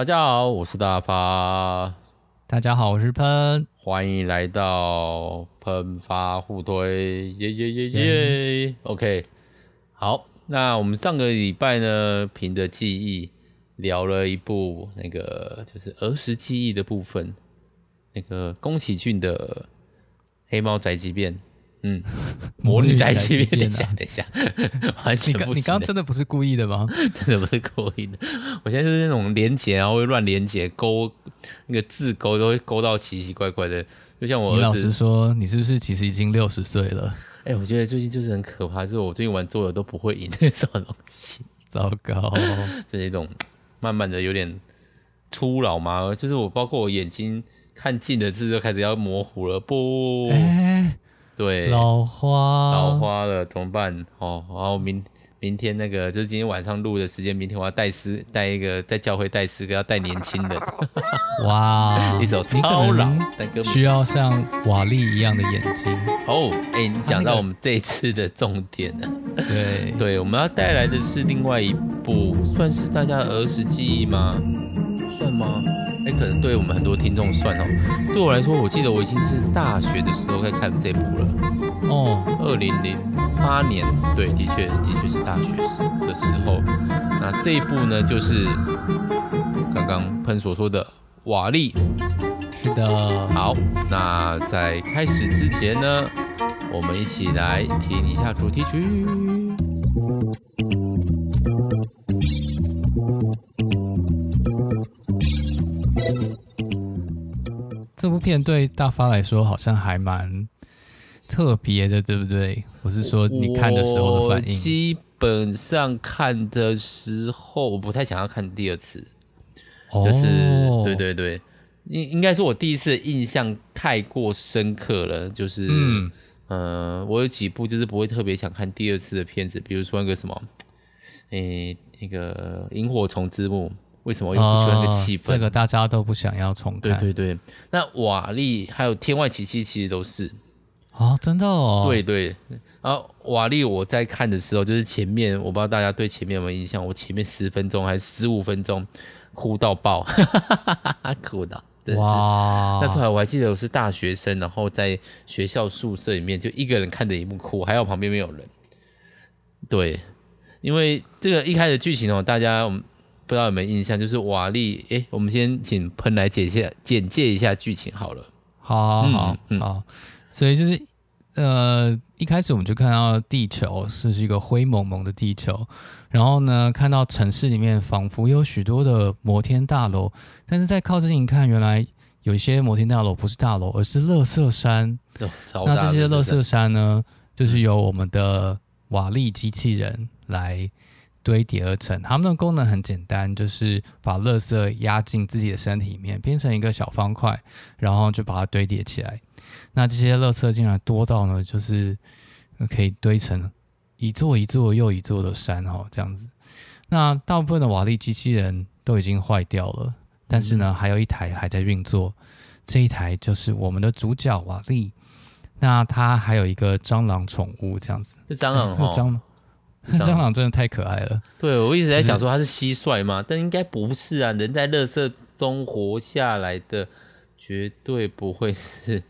大家好，我是大发。大家好，我是喷。欢迎来到喷发互推，耶耶耶耶。OK，好，那我们上个礼拜呢，凭着记忆聊了一部那个就是儿时记忆的部分，那个宫崎骏的《黑猫宅急便》。嗯，魔女宅急便，等一下，等一下，完全不行。你刚刚真的不是故意的吗？真的不是故意的。我现在就是那种连结，然后会乱连结，勾那个字勾都会勾到奇奇怪怪的。就像我儿子，你老实说，你是不是其实已经六十岁了？哎、欸，我觉得最近就是很可怕，就是我最近玩桌游都不会赢那什么东西。糟糕，就是一种慢慢的有点初老嘛。就是我包括我眼睛看近的字都开始要模糊了，不。欸对，老花，老花了，怎么办？哦，然后明明天那个就是今天晚上录的时间，明天我要带诗，带一个在教会带诗歌，要带年轻的。哇，一首超老，需要像瓦力一样的眼睛。哦，哎，你讲到我们这一次的重点了。对对，我们要带来的是另外一部，算是大家儿时记忆吗？算吗？哎，可能对我们很多听众算哦。对我来说，我记得我已经是大学的时候在看这部了。哦，二零零八年，对，的确，的确是大学时的时候。那这一部呢，就是刚刚喷所说的瓦力。是的。好，那在开始之前呢，我们一起来听一下主题曲。部片对大发来说好像还蛮特别的，对不对？我是说你看的时候的反应。基本上看的时候，我不太想要看第二次。哦、就是对对对，应应该是我第一次印象太过深刻了。就是嗯、呃，我有几部就是不会特别想看第二次的片子，比如说那个什么，诶，那个《萤火虫之墓》。为什么我又不喜欢那个气氛？哦？这个大家都不想要重看。对对对，那瓦力还有天外奇迹其实都是哦，真的哦。对对，然后瓦力我在看的时候，就是前面我不知道大家对前面有没有印象，我前面十分钟还是十五分钟哭到爆，哭到哇！那时候我还记得我是大学生，然后在学校宿舍里面就一个人看着一幕哭，还有旁边没有人。对，因为这个一开始剧情哦，大家我们。不知道有没有印象，就是瓦力。哎，我们先请喷来简介简介一下剧情好了。好，好，好，嗯、好。所以就是，呃，一开始我们就看到地球是一个灰蒙蒙的地球，然后呢，看到城市里面仿佛有许多的摩天大楼，但是在靠近一看，原来有一些摩天大楼不是大楼，而是乐色山。哦、那这些乐色山呢，就是由我们的瓦力机器人来。堆叠而成，它们的功能很简单，就是把垃圾压进自己的身体里面，变成一个小方块，然后就把它堆叠起来。那这些垃圾竟然多到呢，就是可以堆成一座一座又一座的山哦，这样子。那大部分的瓦力机器人都已经坏掉了，但是呢，还有一台还在运作。这一台就是我们的主角瓦力。那它还有一个蟑螂宠物，这样子。是蟑螂哦，这个蟑螂。这蟑螂真的太可爱了。对，我一直在想说它是蟋蟀嘛？但应该不是啊。人在垃圾中活下来的，绝对不会是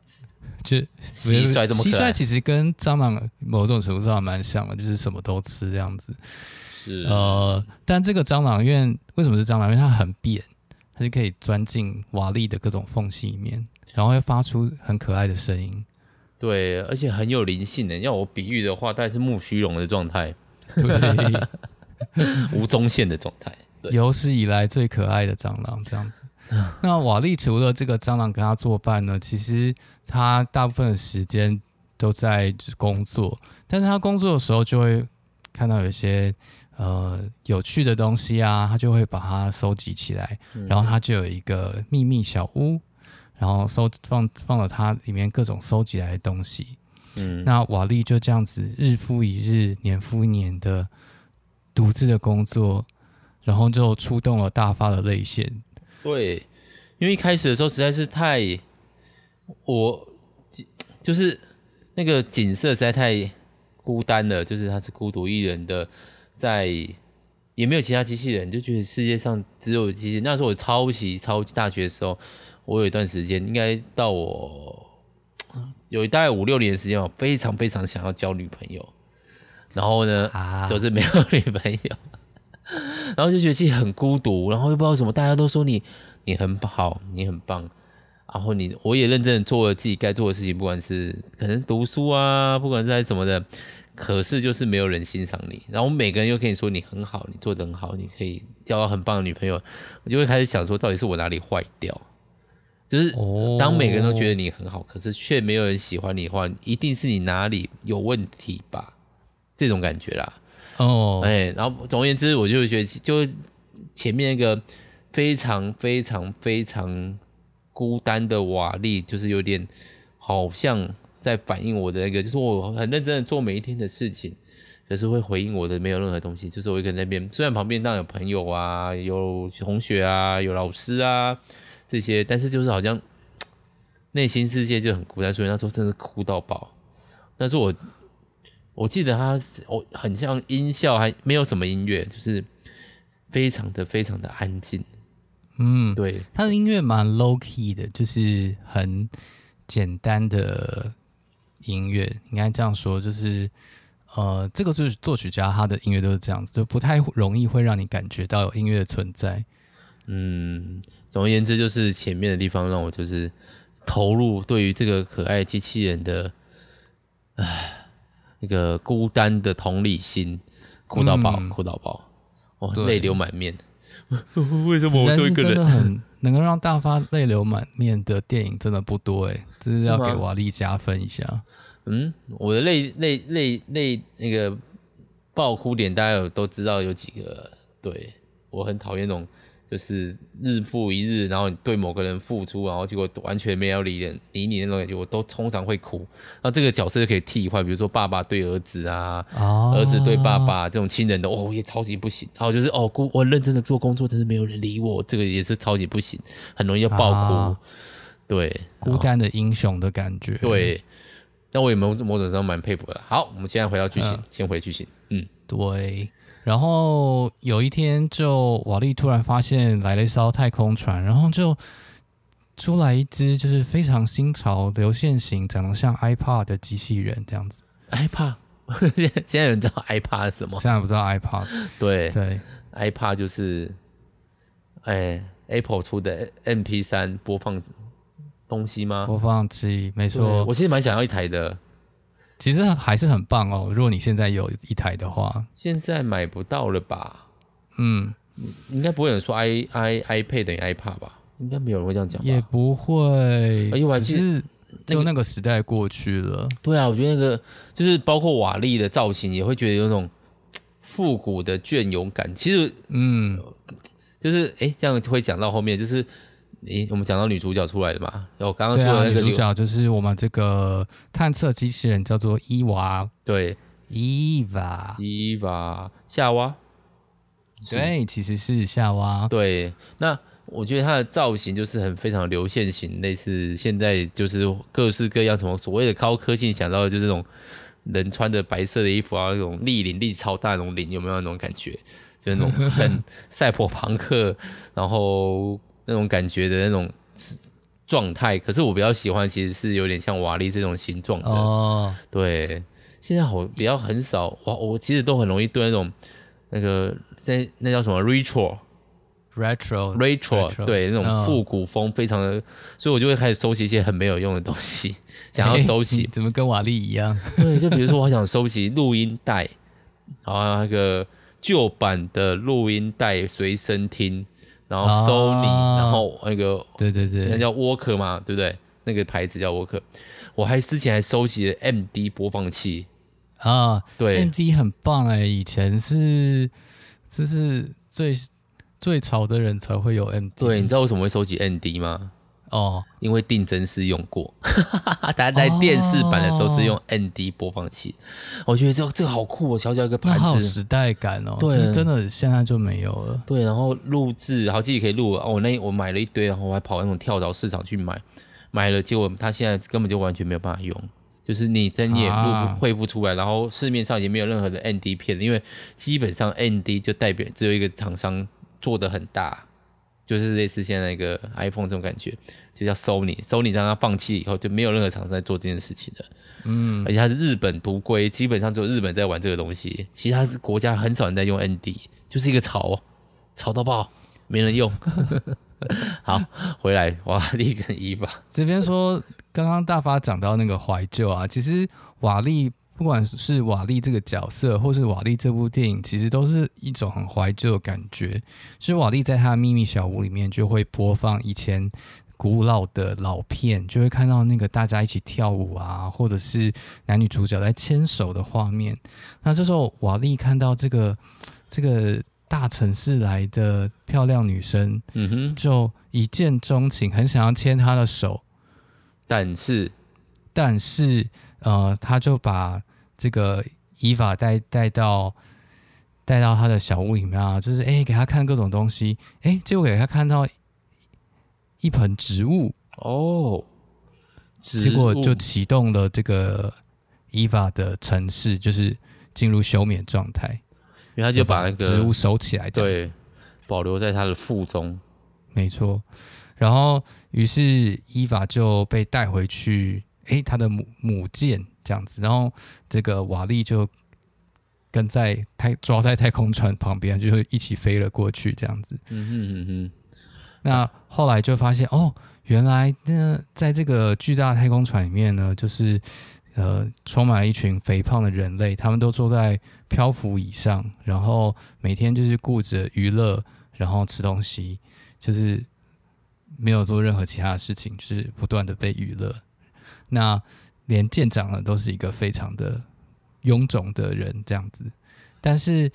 就蟋蟀这么。蟋蟀其实跟蟑螂某种程度上蛮像的，就是什么都吃这样子。是呃，但这个蟑螂，因为为什么是蟑螂？因为它很扁，它就可以钻进瓦砾的各种缝隙里面，然后会发出很可爱的声音。对，而且很有灵性的。要我比喻的话，大概是木须龙 的状态，对，吴宗宪的状态，有史以来最可爱的蟑螂这样子。那瓦力除了这个蟑螂跟他作伴呢，其实他大部分的时间都在工作，但是他工作的时候就会看到有些呃有趣的东西啊，他就会把它收集起来，然后他就有一个秘密小屋。然后收放放了它里面各种收集来的东西，嗯，那瓦力就这样子日复一日、年复一年的独自的工作，然后就触动了大发的泪腺。对，因为一开始的时候实在是太，我就是那个景色实在太孤单了，就是他是孤独一人的在也没有其他机器人，就觉得世界上只有机器人。那时候我超级超级大学的时候，我有一段时间，应该到我有大概五六年的时间，我非常非常想要交女朋友。然后呢，啊、就是没有女朋友，然后就觉得自己很孤独，然后又不知道什么，大家都说你你很好，你很棒，然后你我也认真的做了自己该做的事情，不管是可能读书啊，不管是在什么的。可是就是没有人欣赏你，然后每个人又跟你说你很好，你做得很好，你可以交到很棒的女朋友，我就会开始想说，到底是我哪里坏掉？就是当每个人都觉得你很好，可是却没有人喜欢你的话，一定是你哪里有问题吧？这种感觉啦。哦，哎，然后总而言之，我就觉得，就前面那个非常非常非常孤单的瓦力，就是有点好像。在反映我的那个，就是我很认真的做每一天的事情，可是会回应我的没有任何东西。就是我一个人在那边，虽然旁边当然有朋友啊，有同学啊，有老师啊这些，但是就是好像内心世界就很孤单。所以那时候真的哭到爆。那时候我我记得他，我很像音效，还没有什么音乐，就是非常的非常的安静。嗯，对，他的音乐蛮 low key 的，就是很简单的。音乐应该这样说，就是呃，这个是作曲家他的音乐都是这样子，就不太容易会让你感觉到有音乐的存在。嗯，总而言之，就是前面的地方让我就是投入对于这个可爱机器人的，唉，那个孤单的同理心，哭到爆，哭到爆，哦，泪流满面。为什么我做一个人？真的很能够让大发泪流满面的电影真的不多哎，这是要给瓦力加分一下。嗯，我的泪泪泪泪那个爆哭点，大家有都知道有几个。对，我很讨厌那种。就是日复一日，然后你对某个人付出，然后结果完全没有理人理你那种感觉，我都通常会哭。那这个角色就可以替换，比如说爸爸对儿子啊，哦、儿子对爸爸这种亲人的，哦也超级不行。还有就是哦，孤我认真的做工作，但是没有人理我，这个也是超级不行，很容易要爆哭。啊、对，孤单的英雄的感觉。对，但我也某某种上蛮佩服的。好，我们现在回到剧情，啊、先回剧情。嗯，对。然后有一天，就瓦力突然发现来了一艘太空船，然后就出来一只就是非常新潮、流线型、长得像 iPad 的机器人，这样子。iPad 现在有人知道 iPad 是什么？现在不知道 iPad。对对，iPad 就是哎 Apple 出的 MP 三播放东西吗？播放器，没错。我其实蛮想要一台的。其实还是很棒哦，如果你现在有一台的话，现在买不到了吧？嗯，应该不会有人说 i i iPad 等于 iPad 吧？应该没有人会这样讲吧？也不会，只是就那个时代过去了。对啊，我觉得那个就是包括瓦力的造型，也会觉得有那种复古的隽永感。其实，嗯，就是哎，这样会讲到后面就是。诶，我们讲到女主角出来的嘛？我刚刚说的那个、啊、女主角就是我们这个探测机器人，叫做伊娃。对，伊娃，伊娃，夏娃。对，其实是夏娃。对，那我觉得她的造型就是很非常流线型，类似现在就是各式各样什么所谓的高科技，想到的就是这种人穿着白色的衣服啊，那种立领立超大那种领，有没有那种感觉？就是那种很 赛博朋克，然后。那种感觉的那种状态，可是我比较喜欢，其实是有点像瓦力这种形状的。哦，对，现在好比较很少，我，我其实都很容易对那种那个在那叫什么 retro，retro，retro，对，那种复古风非常的，哦、所以我就会开始收集一些很没有用的东西，想要收集，怎么跟瓦力一样？对，就比如说我想收集录音带，然后那个旧版的录音带随身听。然后 Sony，、啊、然后那个对对对，那叫 Walker 嘛，对不对？那个牌子叫 Walker。我还之前还收集了 MD 播放器啊，对，MD 很棒哎，以前是这是最最潮的人才会有 MD。对，你知道为什么会收集 MD 吗？哦，因为定真是用过，大家在电视版的时候是用 ND 播放器，哦、我觉得这个这个好酷哦，小小一个牌子，好时代感哦。对，是真的现在就没有了。对，然后录制，好，自己可以录哦。我那我买了一堆，然后我还跑那种跳蚤市场去买，买了，结果他现在根本就完全没有办法用，就是你真你也录不绘不出来，然后市面上也没有任何的 ND 片，因为基本上 ND 就代表只有一个厂商做的很大，就是类似现在一个 iPhone 这种感觉，就叫 Sony，Sony 让它放弃以后就没有任何厂商在做这件事情的，嗯，而且它是日本独归，基本上只有日本在玩这个东西，其他是国家很少人在用 ND，就是一个潮，潮到爆，没人用。好，回来瓦力跟伊娃这边说，刚刚大发讲到那个怀旧啊，其实瓦力不管是瓦力这个角色，或是瓦力这部电影，其实都是一种很怀旧的感觉。是瓦力在他的秘密小屋里面就会播放以前古老的老片，就会看到那个大家一起跳舞啊，或者是男女主角在牵手的画面。那这时候瓦力看到这个这个。大城市来的漂亮女生，嗯哼，就一见钟情，很想要牵她的手，但是，但是，呃，他就把这个伊法带带到带到他的小屋里面啊，就是哎，给他看各种东西，哎，结果给他看到一盆植物哦，结果就启动了这个伊法的城市，就是进入休眠状态。因为他就把那个植物收起来，对，保留在他的腹中，没错。然后，于是伊法就被带回去，诶，他的母母舰这样子。然后，这个瓦力就跟在太抓在太空船旁边，就是一起飞了过去，这样子。嗯哼嗯哼。那后来就发现，哦，原来那在这个巨大的太空船里面呢，就是。呃，充满了一群肥胖的人类，他们都坐在漂浮椅上，然后每天就是顾着娱乐，然后吃东西，就是没有做任何其他的事情，就是不断的被娱乐。那连舰长呢，都是一个非常的臃肿的人这样子。但是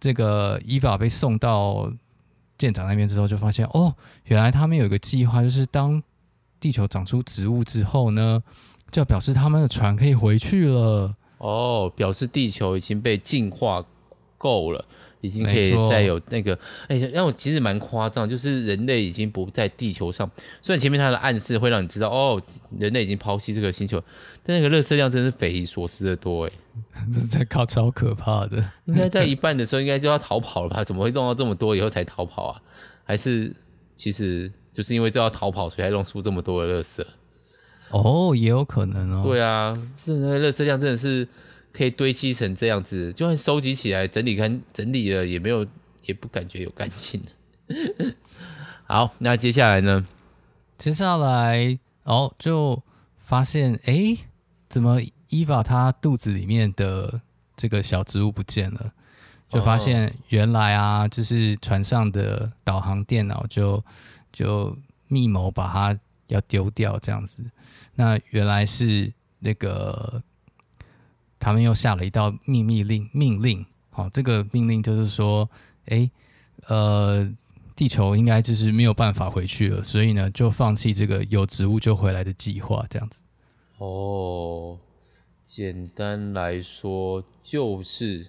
这个伊娃被送到舰长那边之后，就发现哦，原来他们有一个计划，就是当地球长出植物之后呢。就表示他们的船可以回去了哦，表示地球已经被净化够了，已经可以再有那个。哎，让我其实蛮夸张，就是人类已经不在地球上。虽然前面它的暗示会让你知道，哦，人类已经抛弃这个星球，但那个热色量真是匪夷所思的多哎，这是在靠超可怕的。应该在一半的时候应该就要逃跑了吧？怎么会弄到这么多以后才逃跑啊？还是其实就是因为都要逃跑，所以才弄出这么多的热色？哦，也有可能哦。对啊，是那个热色量真的是可以堆积成这样子，就算收集起来整理干整理了，也没有也不感觉有干净。好，那接下来呢？接下来哦，就发现哎，怎么伊娃她肚子里面的这个小植物不见了？就发现原来啊，就是船上的导航电脑就就密谋把它要丢掉这样子。那原来是那个，他们又下了一道秘密令命令。好，这个命令就是说，哎，呃，地球应该就是没有办法回去了，所以呢，就放弃这个有植物就回来的计划，这样子。哦，简单来说就是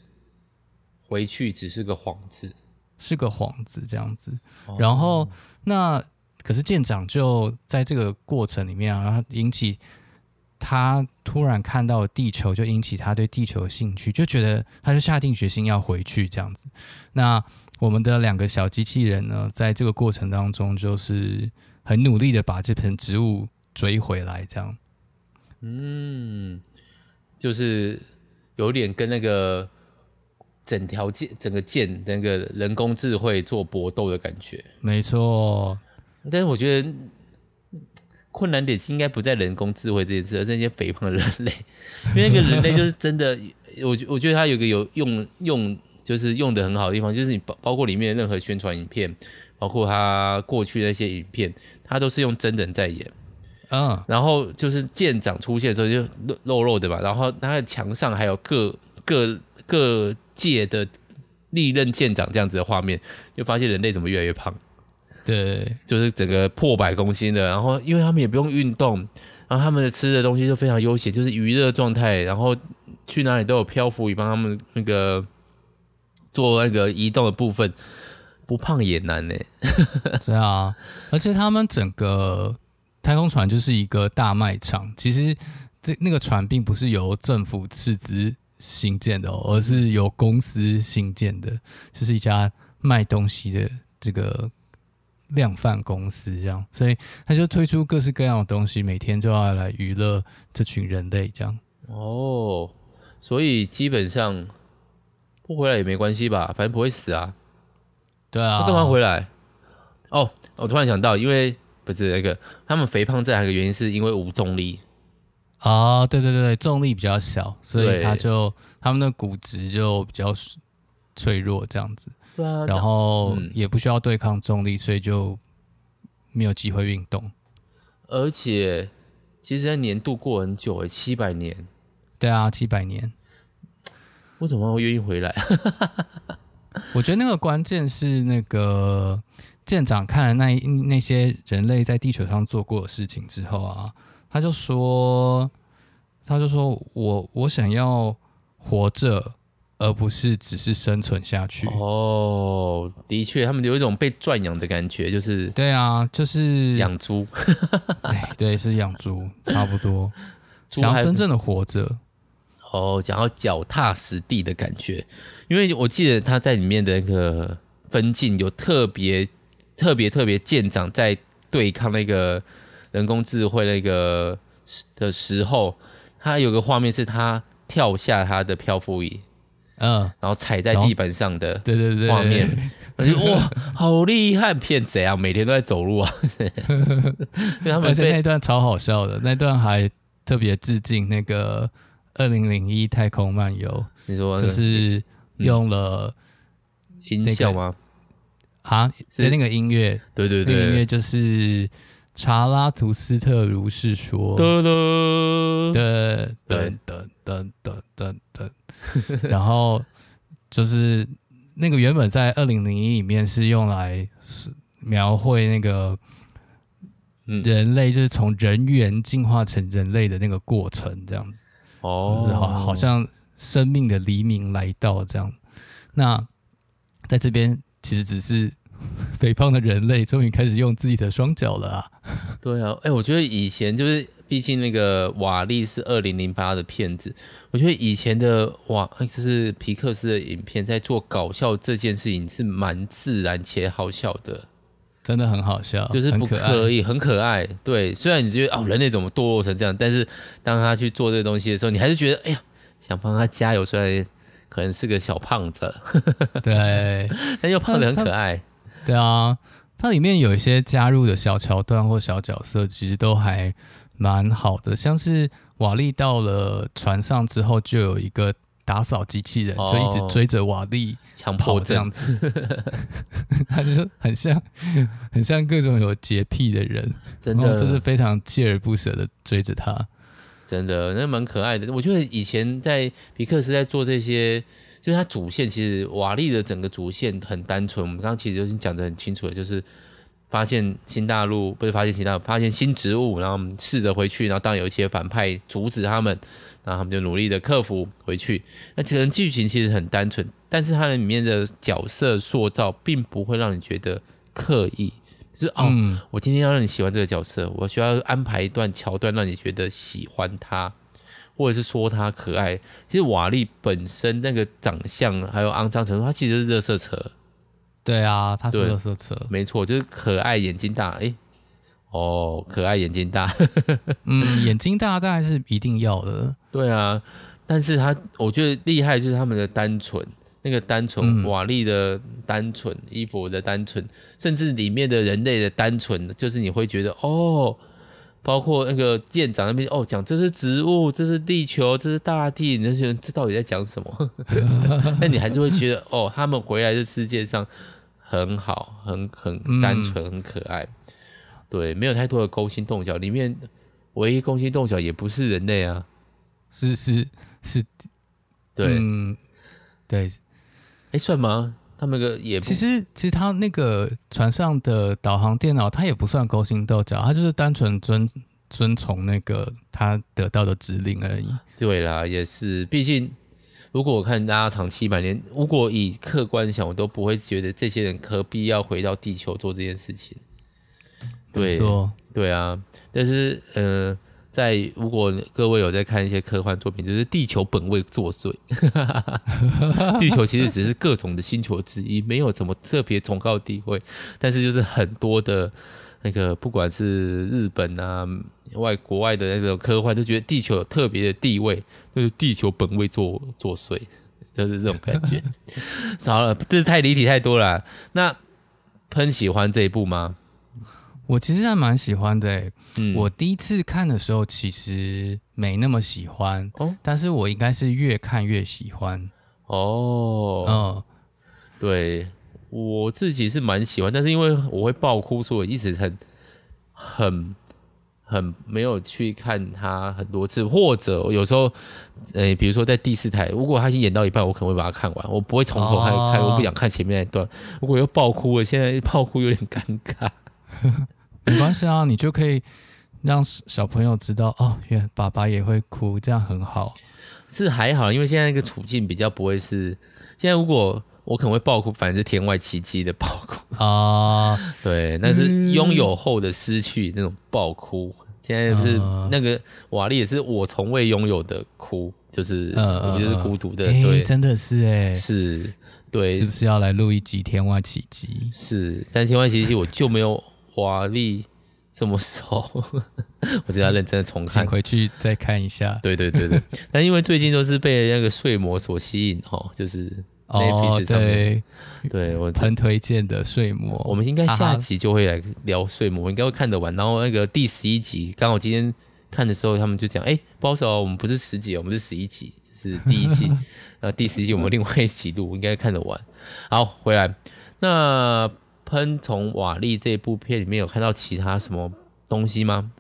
回去只是个幌子，是个幌子这样子。然后、哦、那。可是舰长就在这个过程里面啊，然后引起他突然看到地球，就引起他对地球的兴趣，就觉得他就下定决心要回去这样子。那我们的两个小机器人呢，在这个过程当中，就是很努力的把这盆植物追回来，这样。嗯，就是有点跟那个整条舰、整个舰那个人工智慧做搏斗的感觉。没错。但是我觉得困难点应该不在人工智慧这件事，而是那些肥胖的人类。因为那个人类就是真的，我我觉得他有个有用用，就是用的很好的地方，就是你包包括里面的任何宣传影片，包括他过去那些影片，他都是用真人在演。嗯，然后就是舰长出现的时候就肉肉肉的吧，然后他的墙上还有各各各界的历任舰长这样子的画面，就发现人类怎么越来越胖。对，就是整个破百公斤的，然后因为他们也不用运动，然后他们的吃的东西就非常悠闲，就是娱乐状态，然后去哪里都有漂浮椅帮他们那个做那个移动的部分，不胖也难呢。对啊，而且他们整个太空船就是一个大卖场，其实这那个船并不是由政府斥资兴建的哦，而是由公司兴建的，就是一家卖东西的这个量贩公司这样，所以他就推出各式各样的东西，每天就要来娱乐这群人类这样。哦，所以基本上不回来也没关系吧，反正不会死啊。对啊，他干嘛回来？哦，我突然想到，因为不是那个他们肥胖这还有一个原因，是因为无重力。啊、对，对对对，重力比较小，所以他就他们的骨质就比较脆弱，这样子。对啊。然后也不需要对抗重力，所以就没有机会运动。而且，其实年度过很久诶，七百年。对啊，七百年。我怎么会愿意回来？我觉得那个关键是那个舰长看了那那些人类在地球上做过的事情之后啊。他就说，他就说我我想要活着，而不是只是生存下去。哦，的确，他们有一种被赚养的感觉，就是对啊，就是养猪。哎，对，是养猪，差不多。想要真正的活着，哦，想要脚踏实地的感觉。因为我记得他在里面的那个分镜有特别特别特别舰长在对抗那个。人工智慧那个的时候，他有个画面是他跳下他的漂浮椅，嗯，然后踩在地板上的，对对对，画面，我觉得哇，好厉害，骗谁啊？每天都在走路啊，而且那段超好笑的，那段还特别致敬那个二零零一太空漫游，你说就是用了音效吗？啊，是。那个音乐，对对对，音乐就是。查拉图斯特如是说，噔噔噔噔噔噔噔噔，然后就是那个原本在二零零一里面是用来描绘那个人类就是从人猿进化成人类的那个过程，这样子。哦，就是好好像生命的黎明来到这样。那在这边其实只是。肥胖的人类终于开始用自己的双脚了啊！对啊，哎、欸，我觉得以前就是，毕竟那个瓦力是二零零八的片子，我觉得以前的瓦，就是皮克斯的影片，在做搞笑这件事情是蛮自然且好笑的，真的很好笑，就是不可以，很可爱。对，虽然你觉得哦，人类怎么堕落成这样，但是当他去做这个东西的时候，你还是觉得哎呀，想帮他加油。虽然可能是个小胖子，对，但又胖得很可爱。对啊，它里面有一些加入的小桥段或小角色，其实都还蛮好的。像是瓦力到了船上之后，就有一个打扫机器人，哦、就一直追着瓦力强迫这样子，他就是很像很像各种有洁癖的人，真的就是非常锲而不舍的追着他，真的那蛮可爱的。我觉得以前在皮克斯在做这些。就是它主线其实瓦力的整个主线很单纯，我们刚刚其实就已经讲得很清楚了，就是发现新大陆，不是发现新大陆，发现新植物，然后试着回去，然后当然有一些反派阻止他们，然后他们就努力的克服回去。那其实剧情其实很单纯，但是它里面的角色塑造并不会让你觉得刻意，就是哦，嗯、我今天要让你喜欢这个角色，我需要安排一段桥段让你觉得喜欢他。或者是说他可爱，其实瓦力本身那个长相还有肮脏程度，他其实是热色车。对啊，他是热色车，没错，就是可爱眼睛大。哎，哦，可爱眼睛大，嗯，眼睛大当然是一定要的。对啊，但是他我觉得厉害就是他们的单纯，那个单纯，瓦力的单纯，衣服的单纯，甚至里面的人类的单纯，就是你会觉得哦。包括那个舰长那边哦，讲这是植物，这是地球，这是大地，那些人这到底在讲什么？那你还是会觉得哦，他们回来这世界上很好，很很单纯，很可爱。嗯、对，没有太多的勾心斗角，里面唯一勾心斗角也不是人类啊，是是是，对，嗯、对，哎，算吗？他们个也其实其实他那个船上的导航电脑，它也不算勾心斗角，它就是单纯遵遵从那个他得到的指令而已。对啦，也是，毕竟如果我看大家长七百年，如果以客观想，我都不会觉得这些人何必要回到地球做这件事情。对，对啊，但是呃，在如果各位有在看一些科幻作品，就是地球本位作祟，地球其实只是各种的星球之一，没有什么特别崇高的地位，但是就是很多的那个不管是日本啊外国外的那种科幻，都觉得地球有特别的地位，就是地球本位作作祟，就是这种感觉。好了，这是太离题太多了。那喷喜欢这一部吗？我其实还蛮喜欢的、欸，嗯，我第一次看的时候其实没那么喜欢，哦，但是我应该是越看越喜欢，哦，嗯，对，我自己是蛮喜欢，但是因为我会爆哭，所以我一直很很很没有去看它很多次，或者有时候，诶、欸，比如说在第四台，如果他已经演到一半，我可能会把它看完，我不会从头看，哦，我不想看前面那一段，如果又爆哭了，现在爆哭有点尴尬。没关系啊，你就可以让小朋友知道哦，原来爸爸也会哭，这样很好。是还好，因为现在那个处境比较不会是。现在如果我可能会爆哭，反正是天外奇迹的爆哭啊。对，那是拥有后的失去那种爆哭。现在不是那个瓦力也是我从未拥有的哭，就是我就是孤独的。对，真的是哎，是，对，是不是要来录一集《天外奇迹》？是，但《天外奇迹》我就没有。瓦力 这么熟，我就要认真的重看，回去再看一下。对对对对，但因为最近都是被那个睡魔所吸引哦，就是哦，对，对我很推荐的睡魔，我们应该下集就会来聊睡魔，我应该会看得完。然后那个第十一集，刚好今天看的时候，他们就讲，哎，不好意思哦，我们不是十集，我们是十一集，就是第一集，然后第十一集我们另外一集录，应该看得完。好，回来那。喷从瓦力这部片里面有看到其他什么东西吗？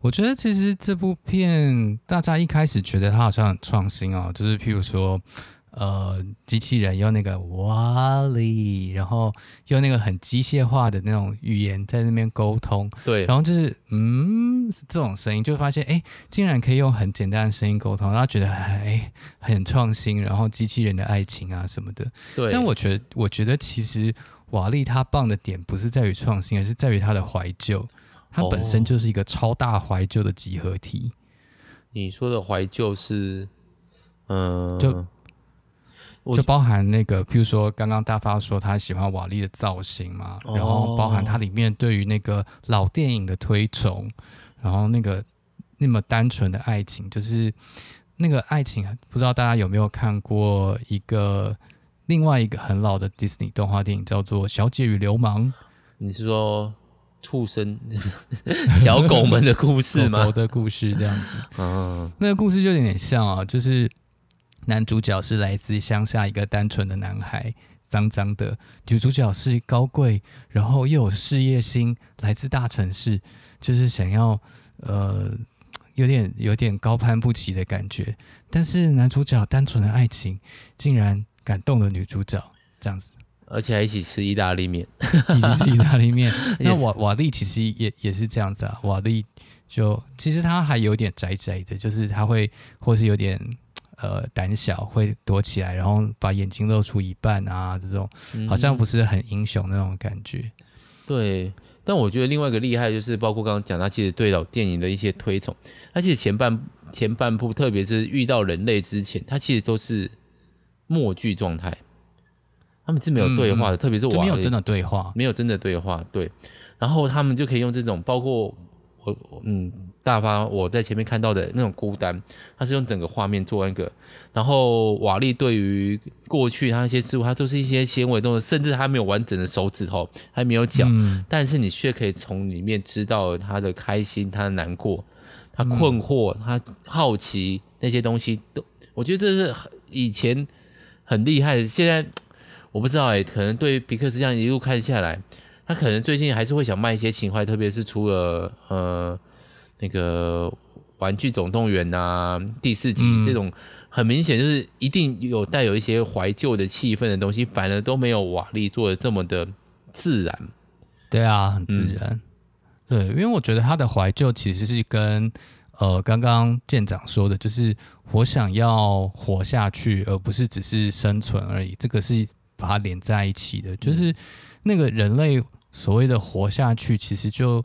我觉得其实这部片大家一开始觉得它好像很创新哦，就是譬如说，呃，机器人用那个瓦力，然后用那个很机械化的那种语言在那边沟通，对，然后就是嗯这种声音，就发现哎，竟然可以用很简单的声音沟通，然后觉得哎很创新，然后机器人的爱情啊什么的，对。但我觉得，我觉得其实。瓦力他棒的点不是在于创新，而是在于他的怀旧。它本身就是一个超大怀旧的集合体。哦、你说的怀旧是，嗯，就就包含那个，譬如说刚刚大发说他喜欢瓦力的造型嘛，哦、然后包含它里面对于那个老电影的推崇，然后那个那么单纯的爱情，就是那个爱情，不知道大家有没有看过一个。另外一个很老的迪士尼动画电影叫做《小姐与流氓》，你是说畜生 小狗们的故事吗？狗狗的故事这样子。嗯，那个故事就有点像啊，就是男主角是来自乡下一个单纯的男孩，脏脏的；女主角是高贵，然后又有事业心，来自大城市，就是想要呃有点有点高攀不起的感觉。但是男主角单纯的爱情竟然。感动的女主角这样子，而且还一起吃意大利面，一起吃意大利面。那瓦瓦力其实也也是这样子啊。瓦力就其实他还有点宅宅的，就是他会或是有点呃胆小，会躲起来，然后把眼睛露出一半啊，这种好像不是很英雄那种感觉。嗯、对，但我觉得另外一个厉害就是，包括刚刚讲他其实对老电影的一些推崇，他其实前半前半部，特别是遇到人类之前，他其实都是。默剧状态，他们是没有对话的，嗯、特别是我没有真的对话，没有真的对话，对。然后他们就可以用这种，包括我，嗯，大发我在前面看到的那种孤单，他是用整个画面做那个。然后瓦力对于过去他那些事物，他都是一些纤维动作，甚至他没有完整的手指头，还没有脚，嗯、但是你却可以从里面知道他的开心，他的难过，他困惑，他好奇那些东西都，我觉得这是以前。很厉害，现在我不知道哎、欸，可能对于皮克斯这样一路看下来，他可能最近还是会想卖一些情怀，特别是除了呃那个玩具总动员呐、啊、第四集、嗯、这种，很明显就是一定有带有一些怀旧的气氛的东西，反而都没有瓦力做的这么的自然。对啊，很自然。嗯、对，因为我觉得他的怀旧其实是跟。呃，刚刚舰长说的就是我想要活下去，而不是只是生存而已。这个是把它连在一起的，就是那个人类所谓的活下去，其实就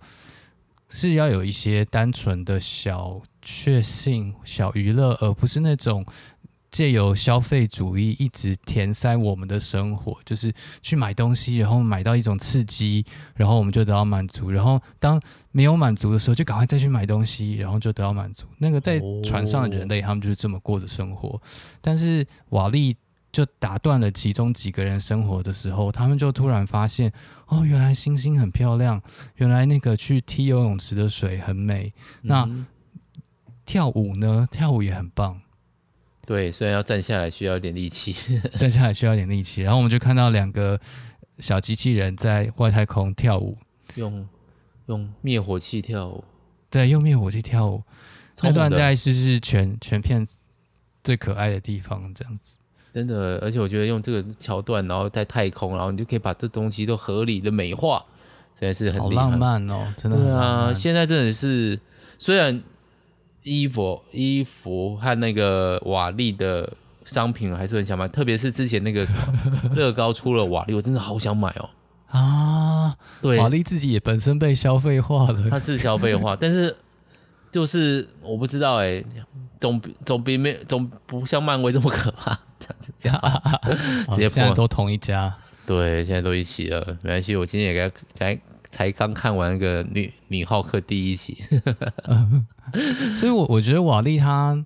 是要有一些单纯的小确幸、小娱乐，而不是那种。借由消费主义一直填塞我们的生活，就是去买东西，然后买到一种刺激，然后我们就得到满足。然后当没有满足的时候，就赶快再去买东西，然后就得到满足。那个在船上的人类，他们就是这么过的生活。但是瓦力就打断了其中几个人生活的时候，他们就突然发现，哦，原来星星很漂亮，原来那个去踢游泳池的水很美。那跳舞呢？跳舞也很棒。对，虽然要站下来需要一点力气，站下来需要一点力气。然后我们就看到两个小机器人在外太空跳舞，用用灭火器跳舞。对，用灭火器跳舞。那段大概是是全全片最可爱的地方，这样子。真的，而且我觉得用这个桥段，然后在太空，然后你就可以把这东西都合理的美化，真的是很好浪漫哦，真的。对啊，现在真的是虽然。衣服、衣服和那个瓦力的商品还是很想买，特别是之前那个 乐高出了瓦力，我真的好想买哦。啊，对，瓦力自己也本身被消费化了，它是消费化，但是就是我不知道哎、欸，总总比没总不像漫威这么可怕，这样子这样，直接现在都同一家，对，现在都一起了，没关系，我今天也该才。才刚看完那个女女浩克第一集，所以我我觉得瓦力他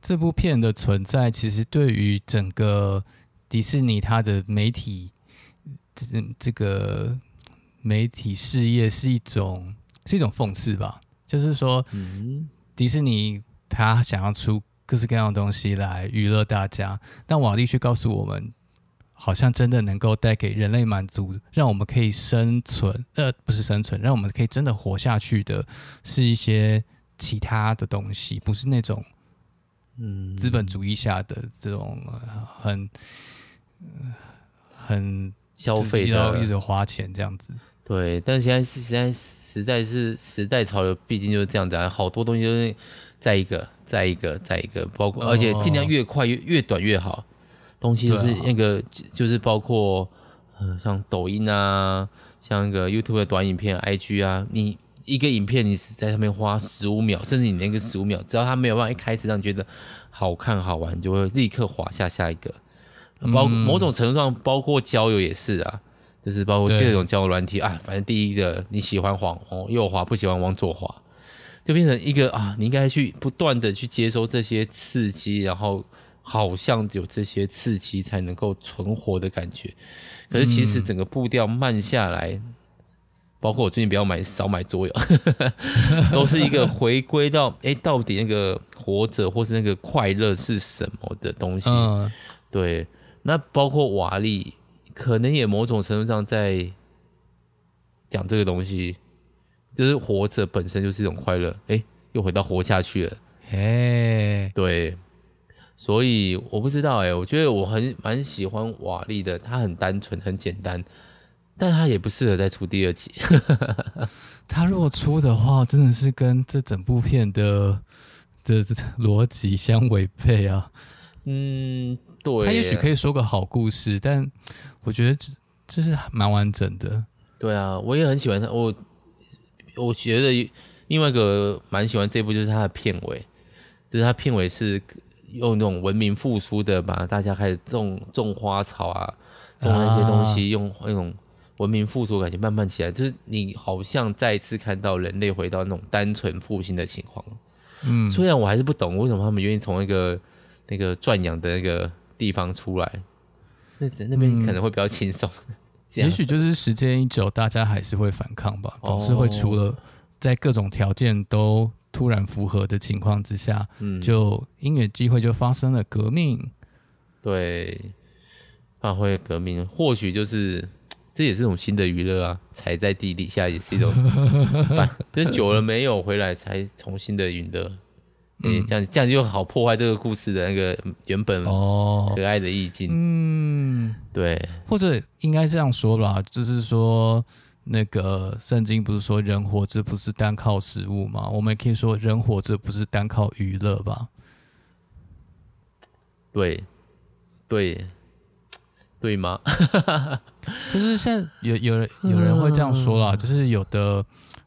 这部片的存在，其实对于整个迪士尼它的媒体这这个媒体事业是一种是一种讽刺吧，就是说，嗯，迪士尼他想要出各式各样的东西来娱乐大家，但瓦力却告诉我们。好像真的能够带给人类满足，让我们可以生存，呃，不是生存，让我们可以真的活下去的，是一些其他的东西，不是那种，嗯，资本主义下的这种很，很消费的，一直花钱这样子。对，但是现在是现在实在是时代潮流，毕竟就是这样子啊，好多东西都是在一个，在一个，在一个，包括而且尽量越快越越短越好。东西就是那个，就是包括，呃，像抖音啊，像那个 YouTube 的短影片、IG 啊，你一个影片，你是在上面花十五秒，甚至你那个十五秒，只要它没有办法一开始让你觉得好看好玩，就会立刻滑下下一个。包某种程度上，包括交友也是啊，就是包括这种交友软体啊，反正第一个你喜欢往往右滑，不喜欢往左滑，就变成一个啊，你应该去不断的去接收这些刺激，然后。好像有这些刺激才能够存活的感觉，可是其实整个步调慢下来，嗯、包括我最近不要买少买桌游，都是一个回归到哎、欸，到底那个活着或是那个快乐是什么的东西？嗯、对，那包括瓦力，可能也某种程度上在讲这个东西，就是活着本身就是一种快乐。哎、欸，又回到活下去了。嘿，对。所以我不知道哎、欸，我觉得我很蛮喜欢瓦力的，他很单纯很简单，但他也不适合再出第二集。他如果出的话，真的是跟这整部片的的逻辑相违背啊。嗯，对。他也许可以说个好故事，但我觉得这这是蛮完整的。对啊，我也很喜欢他。我我觉得另外一个蛮喜欢这部就是他的片尾，就是他片尾是。用那种文明复苏的，把大家开始种种花草啊，种那些东西，用那种文明复苏感觉慢慢起来，就是你好像再一次看到人类回到那种单纯复兴的情况。嗯，虽然我还是不懂为什么他们愿意从那个那个转养的那个地方出来，那那边可能会比较轻松。嗯、也许就是时间一久，大家还是会反抗吧，总是会除了在各种条件都。突然符合的情况之下，嗯，就因缘机会就发生了革命，对，发挥革命，或许就是这也是一种新的娱乐啊，踩在地底下也是一种，就是久了没有回来才重新的娱乐，嗯，这样这样就好破坏这个故事的那个原本哦可爱的意境，嗯，对，或者应该这样说吧，就是说。那个圣经不是说人活着不是单靠食物吗？我们也可以说人活着不是单靠娱乐吧？对，对，对吗？就是现在有有人有人会这样说啦，就是有的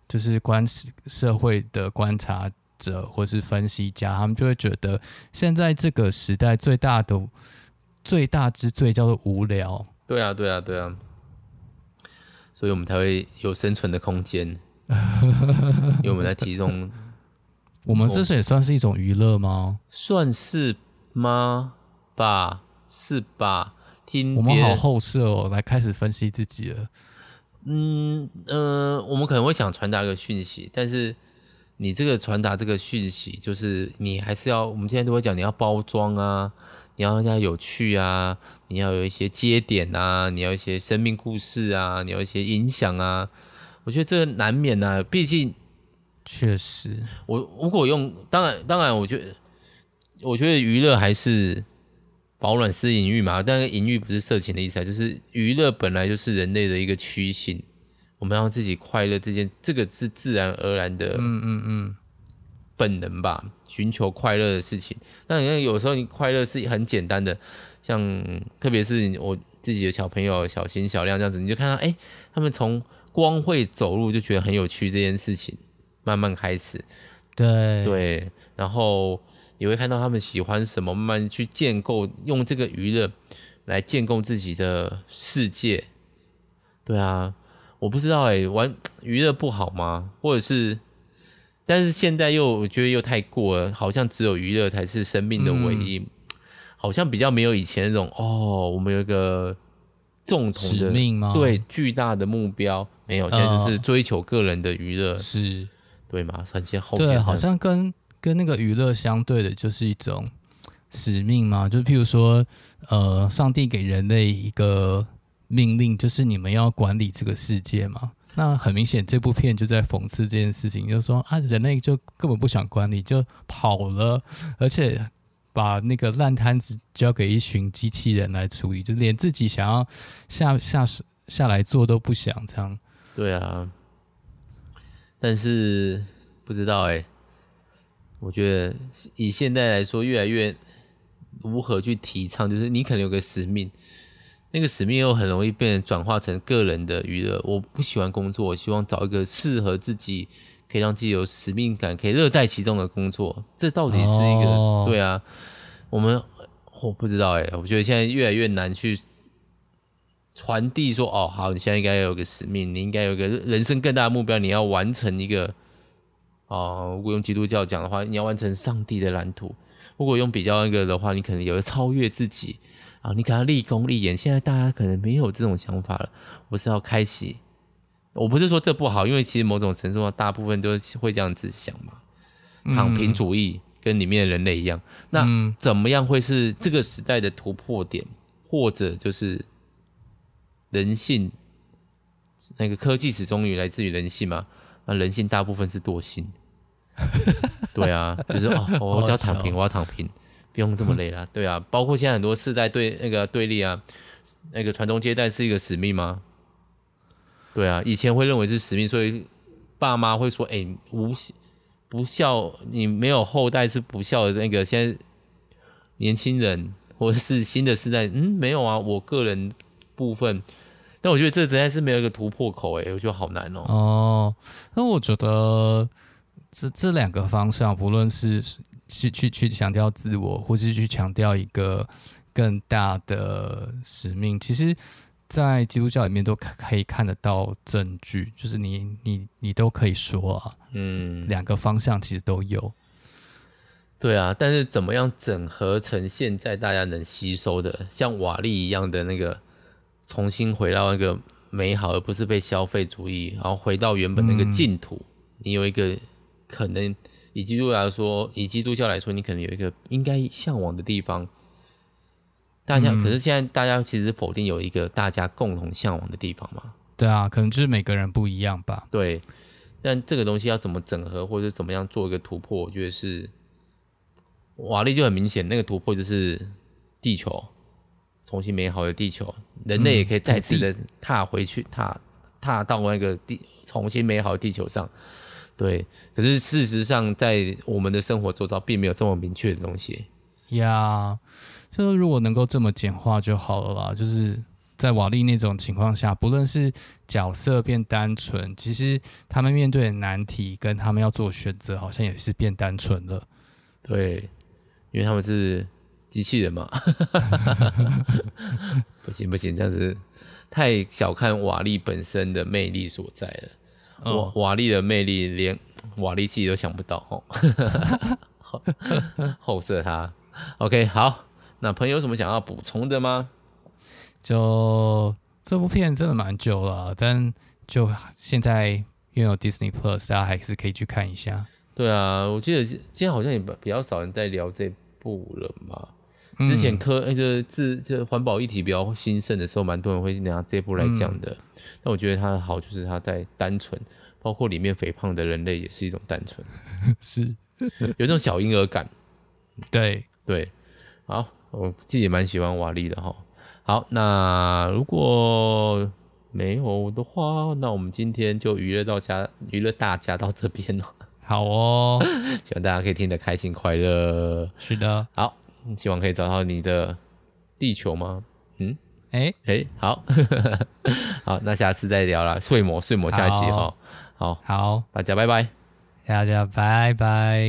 就是观社会的观察者或是分析家，他们就会觉得现在这个时代最大的最大之最叫做无聊。对啊，对啊，对啊，所以我们才会有生存的空间，因为我们在提供。我们这是也算是一种娱乐吗？算是吗？吧，是吧？听我们好后设哦，来开始分析自己了。嗯呃，我们可能会想传达一个讯息，但是你这个传达这个讯息，就是你还是要，我们现在都会讲，你要包装啊，你要让人家有趣啊，你要有一些接点啊，你要一些生命故事啊，你要一些影响啊。我觉得这个难免啊，毕竟。确实，我如果用，当然，当然，我觉得，我觉得娱乐还是饱暖思淫欲嘛。但是淫欲不是色情的意思啊，就是娱乐本来就是人类的一个趋性。我们要让自己快乐，这件这个是自然而然的，嗯嗯嗯，本能吧，寻求快乐的事情。那你看，有时候你快乐是很简单的，像特别是我自己的小朋友小新小亮这样子，你就看到，哎、欸，他们从光会走路就觉得很有趣这件事情。慢慢开始，对对，然后也会看到他们喜欢什么，慢慢去建构，用这个娱乐来建构自己的世界。对啊，我不知道哎，玩 娱乐不好吗？或者是，但是现在又我觉得又太过了，好像只有娱乐才是生命的唯一，嗯、好像比较没有以前那种哦，我们有一个共同的使命吗？对，巨大的目标没有，现在就是追求个人的娱乐、呃、是。对吗，三千后对，好像跟跟那个娱乐相对的，就是一种使命嘛。就譬如说，呃，上帝给人类一个命令，就是你们要管理这个世界嘛。那很明显，这部片就在讽刺这件事情，就是说啊，人类就根本不想管理，就跑了，而且把那个烂摊子交给一群机器人来处理，就连自己想要下下下来做都不想这样。对啊。但是不知道哎、我觉得以现在来说，越来越如何去提倡，就是你可能有个使命，那个使命又很容易变成转化成个人的娱乐。我不喜欢工作，我希望找一个适合自己，可以让自己有使命感，可以乐在其中的工作。这到底是一个、哦、对啊？我们我不知道哎、欸，我觉得现在越来越难去。传递说哦，好，你现在应该有个使命，你应该有个人生更大的目标，你要完成一个哦。如果用基督教讲的话，你要完成上帝的蓝图。如果用比较那个的话，你可能有超越自己啊，你可能立功立言。现在大家可能没有这种想法了。我是要开启，我不是说这不好，因为其实某种程度上，大部分都是会这样子想嘛。躺平主义跟里面的人类一样，那怎么样会是这个时代的突破点，或者就是？人性，那个科技始终于来自于人性嘛？那人性大部分是惰性。对啊，就是哦，我只要躺平，我要躺平，不用这么累了。对啊，包括现在很多世代对那个对立啊，那个传宗接代是一个使命吗？对啊，以前会认为是使命，所以爸妈会说：“哎、欸，无不孝，你没有后代是不孝的。”那个现在年轻人或者是新的世代，嗯，没有啊，我个人。部分，但我觉得这实在是没有一个突破口诶，我觉得好难哦。哦，那我觉得这这两个方向，不论是去去去强调自我，或是去强调一个更大的使命，其实，在基督教里面都可以看得到证据，就是你你你都可以说啊，嗯，两个方向其实都有。对啊，但是怎么样整合成现在大家能吸收的，像瓦砾一样的那个。重新回到那个美好，而不是被消费主义，然后回到原本那个净土。嗯、你有一个可能，以基督来说，以基督教来说，你可能有一个应该向往的地方。大家、嗯、可是现在大家其实否定有一个大家共同向往的地方嘛？对啊，可能就是每个人不一样吧。对，但这个东西要怎么整合，或者怎么样做一个突破？我觉得是瓦力就很明显，那个突破就是地球。重新美好的地球，人类也可以再次的踏回去，嗯、踏踏到那个地重新美好的地球上。对，可是事实上，在我们的生活周遭，并没有这么明确的东西。呀，就是如果能够这么简化就好了啦。就是在瓦力那种情况下，不论是角色变单纯，其实他们面对的难题跟他们要做选择，好像也是变单纯了。对，因为他们是机器人嘛。不行不行，这样子太小看瓦力本身的魅力所在了。瓦、哦、瓦力的魅力，连 瓦力自己都想不到哦。后射他，OK，好。那朋友有什么想要补充的吗？就这部片真的蛮久了，但就现在拥有 Disney Plus，大家还是可以去看一下。对啊，我记得今天好像也比较少人在聊这部了嘛。之前科那个自这环保议题比较兴盛的时候，蛮多人会拿这部来讲的。嗯、但我觉得它的好就是它在单纯，包括里面肥胖的人类也是一种单纯，是有一种小婴儿感。对对，好。我自己也蛮喜欢瓦力的哈。好，那如果没有的话，那我们今天就娱乐到家，娱乐大家到这边了。好哦，希望大家可以听得开心快乐。是的，好，希望可以找到你的地球吗？嗯，哎、欸、哎、欸，好，好，那下次再聊了。睡魔，睡魔，下一集哈。好好，好，大家拜拜，大家拜拜。